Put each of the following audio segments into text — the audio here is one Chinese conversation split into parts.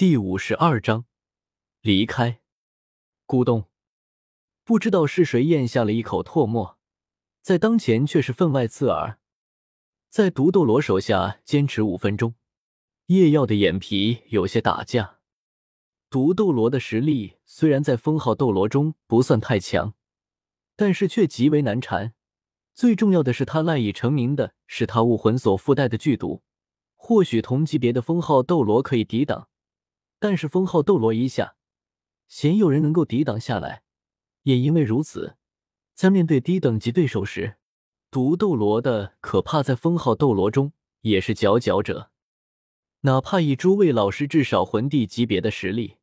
第五十二章离开。咕咚，不知道是谁咽下了一口唾沫，在当前却是分外刺耳。在毒斗罗手下坚持五分钟，叶耀的眼皮有些打架。毒斗罗的实力虽然在封号斗罗中不算太强，但是却极为难缠。最重要的是，他赖以成名的是他武魂所附带的剧毒，或许同级别的封号斗罗可以抵挡。但是封号斗罗一下，鲜有人能够抵挡下来。也因为如此，在面对低等级对手时，毒斗罗的可怕在封号斗罗中也是佼佼者。哪怕以诸位老师至少魂帝级别的实力，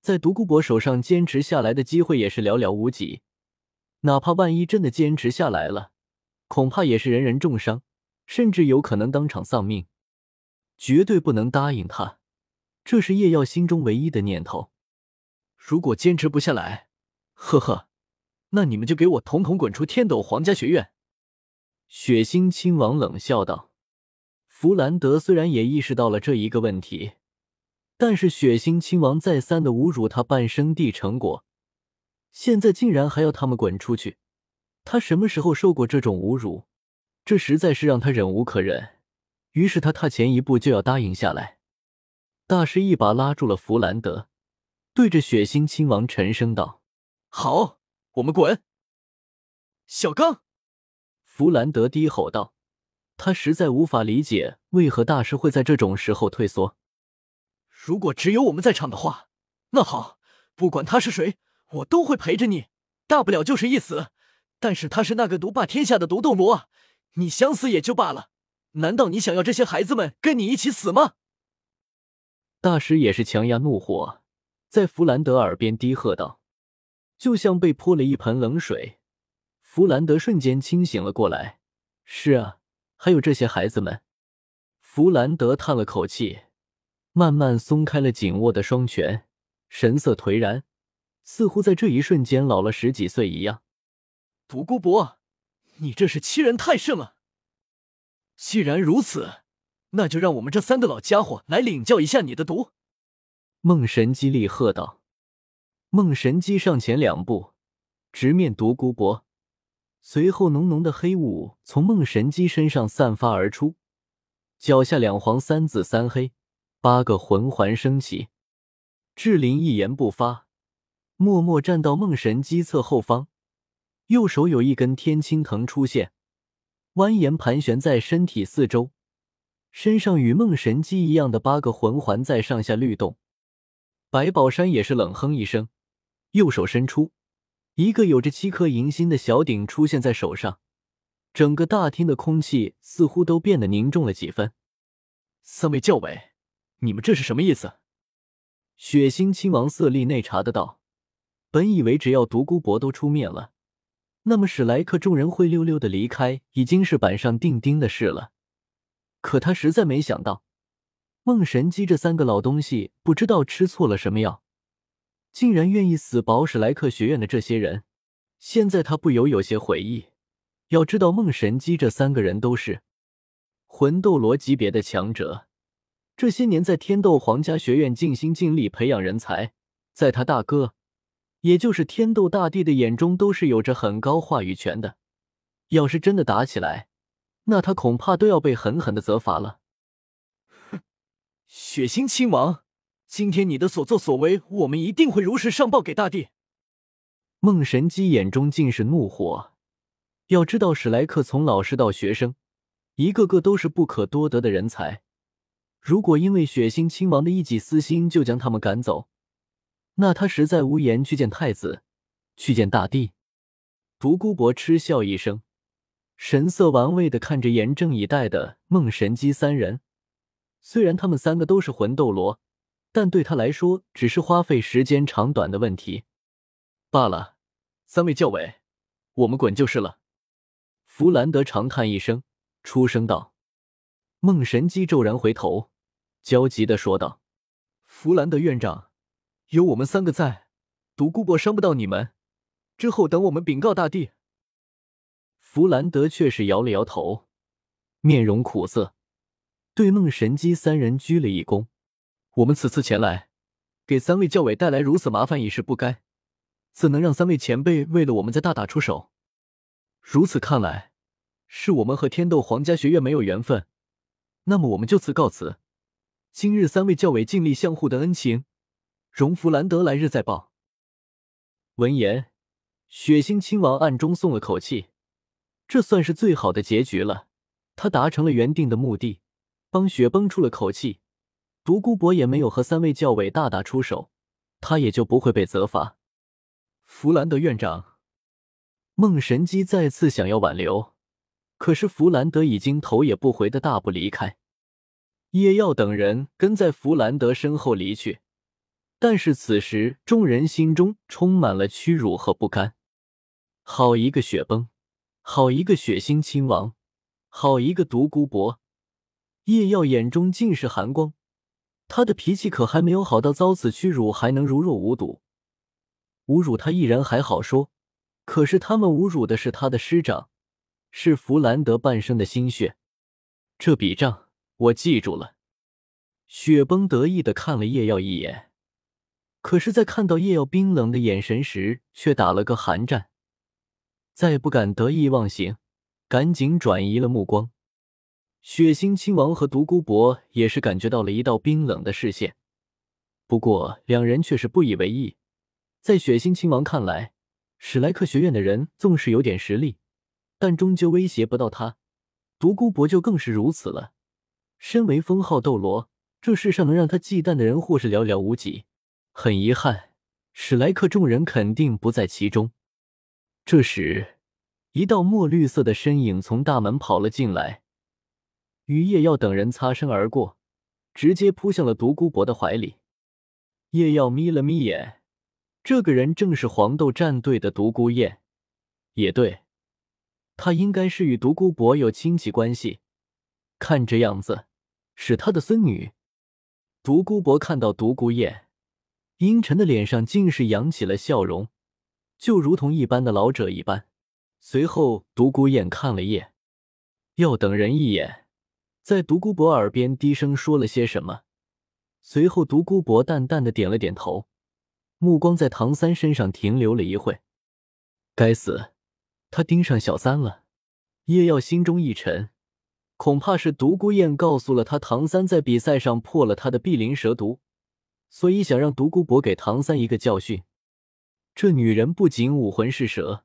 在独孤博手上坚持下来的机会也是寥寥无几。哪怕万一真的坚持下来了，恐怕也是人人重伤，甚至有可能当场丧命。绝对不能答应他。这是叶耀心中唯一的念头。如果坚持不下来，呵呵，那你们就给我统统滚出天斗皇家学院！血腥亲王冷笑道。弗兰德虽然也意识到了这一个问题，但是血腥亲王再三的侮辱他半生地成果，现在竟然还要他们滚出去，他什么时候受过这种侮辱？这实在是让他忍无可忍。于是他踏前一步就要答应下来。大师一把拉住了弗兰德，对着血腥亲王沉声道：“好，我们滚。”小刚，弗兰德低吼道：“他实在无法理解为何大师会在这种时候退缩。如果只有我们在场的话，那好，不管他是谁，我都会陪着你，大不了就是一死。但是他是那个独霸天下的毒斗罗，你想死也就罢了，难道你想要这些孩子们跟你一起死吗？”大师也是强压怒火，在弗兰德耳边低喝道，就像被泼了一盆冷水。弗兰德瞬间清醒了过来。是啊，还有这些孩子们。弗兰德叹了口气，慢慢松开了紧握的双拳，神色颓然，似乎在这一瞬间老了十几岁一样。独孤博，你这是欺人太甚了。既然如此。那就让我们这三个老家伙来领教一下你的毒！梦神机厉喝道。梦神机上前两步，直面独孤博，随后浓浓的黑雾从梦神机身上散发而出，脚下两黄三紫三黑八个魂环升起。志林一言不发，默默站到梦神机侧后方，右手有一根天青藤出现，蜿蜒盘旋在身体四周。身上与梦神机一样的八个魂环在上下律动，白宝山也是冷哼一声，右手伸出，一个有着七颗银心的小鼎出现在手上，整个大厅的空气似乎都变得凝重了几分。三位教委，你们这是什么意思？血腥亲王色厉内查的道，本以为只要独孤博都出面了，那么史莱克众人灰溜溜的离开已经是板上钉钉的事了。可他实在没想到，梦神机这三个老东西不知道吃错了什么药，竟然愿意死保史莱克学院的这些人。现在他不由有些悔意。要知道，梦神机这三个人都是魂斗罗级别的强者，这些年在天斗皇家学院尽心尽力培养人才，在他大哥，也就是天斗大帝的眼中，都是有着很高话语权的。要是真的打起来，那他恐怕都要被狠狠的责罚了。哼，血腥亲王，今天你的所作所为，我们一定会如实上报给大帝。梦神机眼中尽是怒火。要知道，史莱克从老师到学生，一个个都是不可多得的人才。如果因为血腥亲王的一己私心就将他们赶走，那他实在无颜去见太子，去见大帝。独孤博嗤笑一声。神色玩味的看着严阵以待的梦神机三人，虽然他们三个都是魂斗罗，但对他来说只是花费时间长短的问题罢了。三位教委，我们滚就是了。弗兰德长叹一声，出声道。梦神机骤然回头，焦急的说道：“弗兰德院长，有我们三个在，独孤博伤不到你们。之后等我们禀告大帝。”弗兰德却是摇了摇头，面容苦涩，对梦神机三人鞠了一躬。我们此次前来，给三位教委带来如此麻烦已是不该，怎能让三位前辈为了我们再大打出手？如此看来，是我们和天斗皇家学院没有缘分。那么我们就此告辞。今日三位教委尽力相互的恩情，容弗兰德，来日再报。闻言，血腥亲王暗中松了口气，这算是最好的结局了。他达成了原定的目的，帮雪崩出了口气。独孤博也没有和三位教委大打出手，他也就不会被责罚。弗兰德院长，梦神机再次想要挽留。可是弗兰德已经头也不回的大步离开，叶耀等人跟在弗兰德身后离去。但是此时众人心中充满了屈辱和不甘。好一个雪崩，好一个血腥亲王，好一个独孤博！叶耀眼中尽是寒光，他的脾气可还没有好到遭此屈辱还能如若无睹。侮辱他一人还好说，可是他们侮辱的是他的师长。是弗兰德半生的心血，这笔账我记住了。雪崩得意的看了叶耀一眼，可是，在看到叶耀冰冷的眼神时，却打了个寒战，再不敢得意忘形，赶紧转移了目光。血腥亲王和独孤博也是感觉到了一道冰冷的视线，不过两人却是不以为意。在血腥亲王看来，史莱克学院的人纵是有点实力，但终究威胁不到他，独孤博就更是如此了。身为封号斗罗，这世上能让他忌惮的人或是寥寥无几。很遗憾，史莱克众人肯定不在其中。这时，一道墨绿色的身影从大门跑了进来，与叶耀等人擦身而过，直接扑向了独孤博的怀里。叶耀眯了眯眼，这个人正是黄豆战队的独孤雁。也对。他应该是与独孤博有亲戚关系，看这样子是他的孙女。独孤博看到独孤雁，阴沉的脸上竟是扬起了笑容，就如同一般的老者一般。随后，独孤雁看了叶耀等人一眼，在独孤博耳边低声说了些什么。随后，独孤博淡淡的点了点头，目光在唐三身上停留了一会。该死！他盯上小三了，叶耀心中一沉，恐怕是独孤雁告诉了他唐三在比赛上破了他的碧鳞蛇毒，所以想让独孤博给唐三一个教训。这女人不仅武魂是蛇，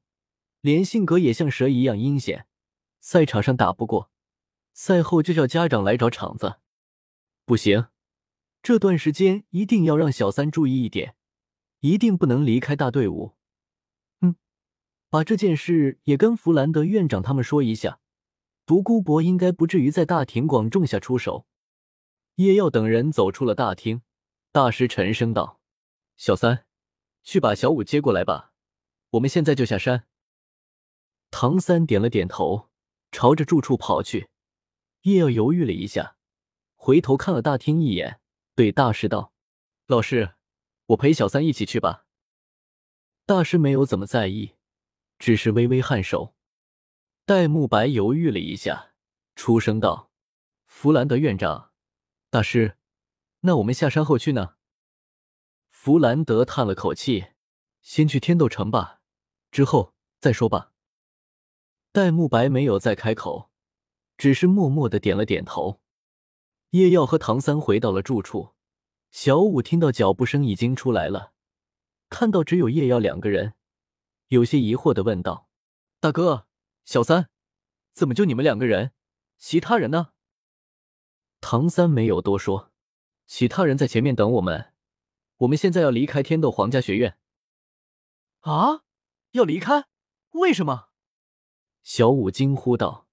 连性格也像蛇一样阴险。赛场上打不过，赛后就叫家长来找场子。不行，这段时间一定要让小三注意一点，一定不能离开大队伍。嗯把这件事也跟弗兰德院长他们说一下，独孤博应该不至于在大庭广众下出手。叶耀等人走出了大厅，大师沉声道：“小三，去把小五接过来吧，我们现在就下山。”唐三点了点头，朝着住处跑去。叶耀犹豫了一下，回头看了大厅一眼，对大师道：“老师，我陪小三一起去吧。”大师没有怎么在意。只是微微颔首，戴沐白犹豫了一下，出声道：“弗兰德院长，大师，那我们下山后去呢？”弗兰德叹了口气：“先去天斗城吧，之后再说吧。”戴沐白没有再开口，只是默默的点了点头。叶耀和唐三回到了住处，小五听到脚步声已经出来了，看到只有叶耀两个人。有些疑惑的问道：“大哥，小三，怎么就你们两个人？其他人呢？”唐三没有多说，其他人在前面等我们。我们现在要离开天斗皇家学院。啊！要离开？为什么？小舞惊呼道。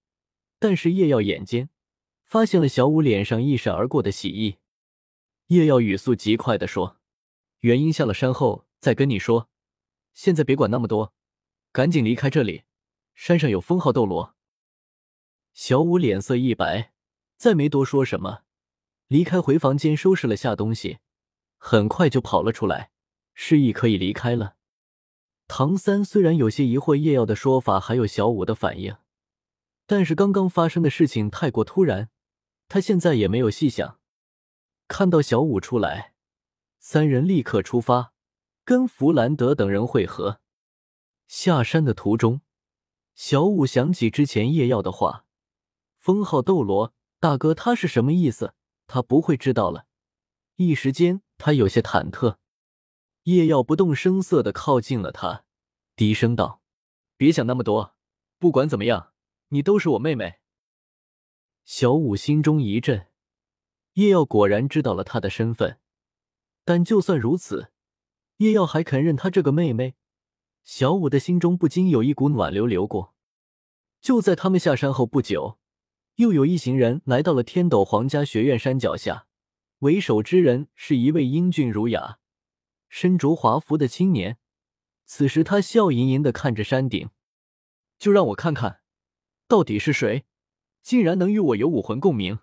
但是叶耀眼尖，发现了小舞脸上一闪而过的喜意。叶耀语速极快的说：“原因下了山后再跟你说。”现在别管那么多，赶紧离开这里。山上有封号斗罗。小舞脸色一白，再没多说什么，离开回房间收拾了下东西，很快就跑了出来，示意可以离开了。唐三虽然有些疑惑叶耀的说法，还有小五的反应，但是刚刚发生的事情太过突然，他现在也没有细想。看到小五出来，三人立刻出发，跟弗兰德等人会合。下山的途中，小五想起之前叶耀的话：“封号斗罗大哥，他是什么意思？他不会知道了。”一时间，他有些忐忑。叶耀不动声色的靠近了他，低声道：“别想那么多，不管怎么样，你都是我妹妹。”小五心中一震，叶耀果然知道了他的身份。但就算如此，叶耀还肯认他这个妹妹。小五的心中不禁有一股暖流流过。就在他们下山后不久，又有一行人来到了天斗皇家学院山脚下。为首之人是一位英俊儒雅、身着华服的青年。此时他笑盈盈的看着山顶，就让我看看，到底是谁，竟然能与我有武魂共鸣。